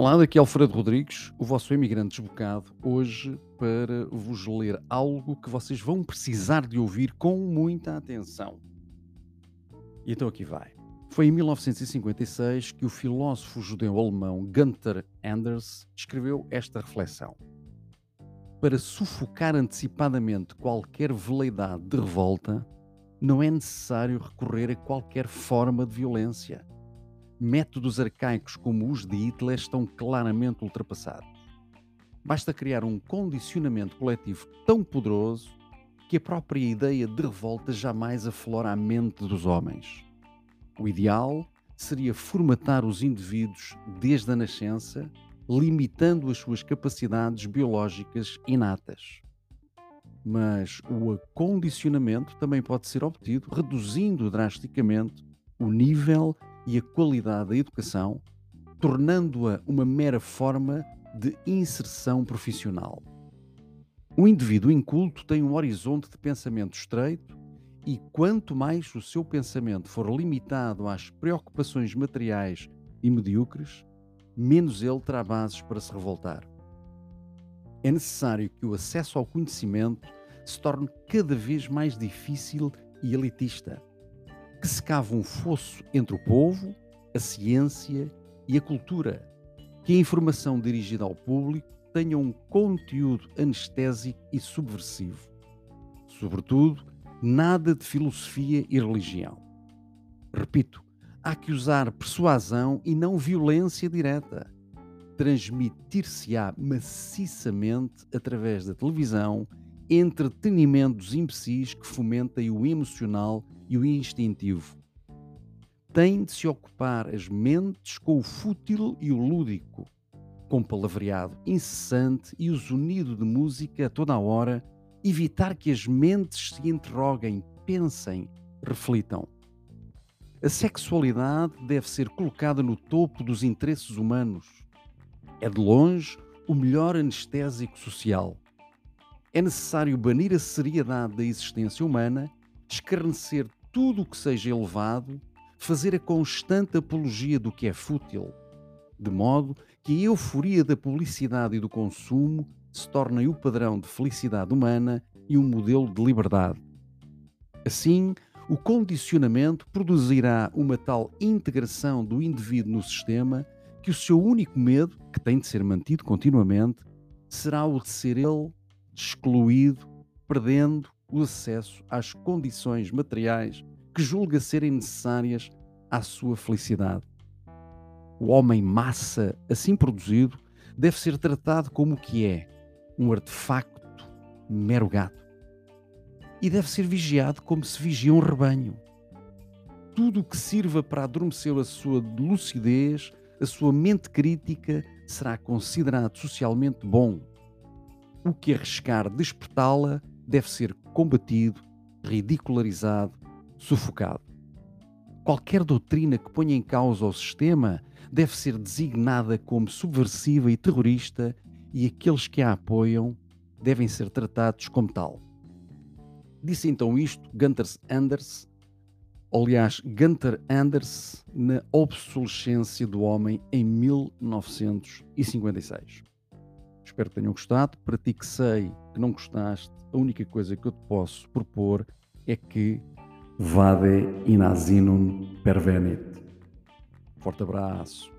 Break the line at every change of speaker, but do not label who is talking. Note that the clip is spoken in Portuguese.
Olá, daqui é Alfredo Rodrigues, o vosso imigrante desbocado, hoje para vos ler algo que vocês vão precisar de ouvir com muita atenção. E então aqui vai. Foi em 1956 que o filósofo judeu-alemão Gunther Anders escreveu esta reflexão. Para sufocar antecipadamente qualquer veleidade de revolta, não é necessário recorrer a qualquer forma de violência métodos arcaicos como os de Hitler estão claramente ultrapassados. Basta criar um condicionamento coletivo tão poderoso que a própria ideia de revolta jamais aflora a mente dos homens. O ideal seria formatar os indivíduos desde a nascença, limitando as suas capacidades biológicas inatas. Mas o acondicionamento também pode ser obtido reduzindo drasticamente o nível e a qualidade da educação, tornando-a uma mera forma de inserção profissional. O indivíduo inculto tem um horizonte de pensamento estreito e quanto mais o seu pensamento for limitado às preocupações materiais e medíocres, menos ele terá bases para se revoltar. É necessário que o acesso ao conhecimento se torne cada vez mais difícil e elitista que se cava um fosso entre o povo, a ciência e a cultura, que a informação dirigida ao público tenha um conteúdo anestésico e subversivo. Sobretudo, nada de filosofia e religião. Repito, há que usar persuasão e não violência direta. Transmitir-se-á maciçamente através da televisão entretenimentos imbecis que fomentem o emocional e o instintivo. Tem de se ocupar as mentes com o fútil e o lúdico, com palavreado incessante e o zunido de música a toda a hora, evitar que as mentes se interroguem, pensem, reflitam. A sexualidade deve ser colocada no topo dos interesses humanos. É de longe o melhor anestésico social. É necessário banir a seriedade da existência humana, escarnecer tudo o que seja elevado, fazer a constante apologia do que é fútil, de modo que a euforia da publicidade e do consumo se tornem o padrão de felicidade humana e um modelo de liberdade. Assim, o condicionamento produzirá uma tal integração do indivíduo no sistema que o seu único medo, que tem de ser mantido continuamente, será o de ser ele excluído, perdendo o acesso às condições materiais que julga serem necessárias à sua felicidade. O homem massa assim produzido deve ser tratado como o que é, um artefacto, mero gato. E deve ser vigiado como se vigia um rebanho. Tudo o que sirva para adormecer a sua lucidez, a sua mente crítica, será considerado socialmente bom. O que arriscar despertá-la deve ser combatido, ridicularizado, sufocado. Qualquer doutrina que ponha em causa o sistema deve ser designada como subversiva e terrorista e aqueles que a apoiam devem ser tratados como tal. Disse então isto Gunther Anders, aliás, Gunther Anders, na obsolescência do homem em 1956. Espero que tenham gostado. Para ti que sei que não gostaste, a única coisa que eu te posso propor é que vade in asinum pervenit. Forte abraço.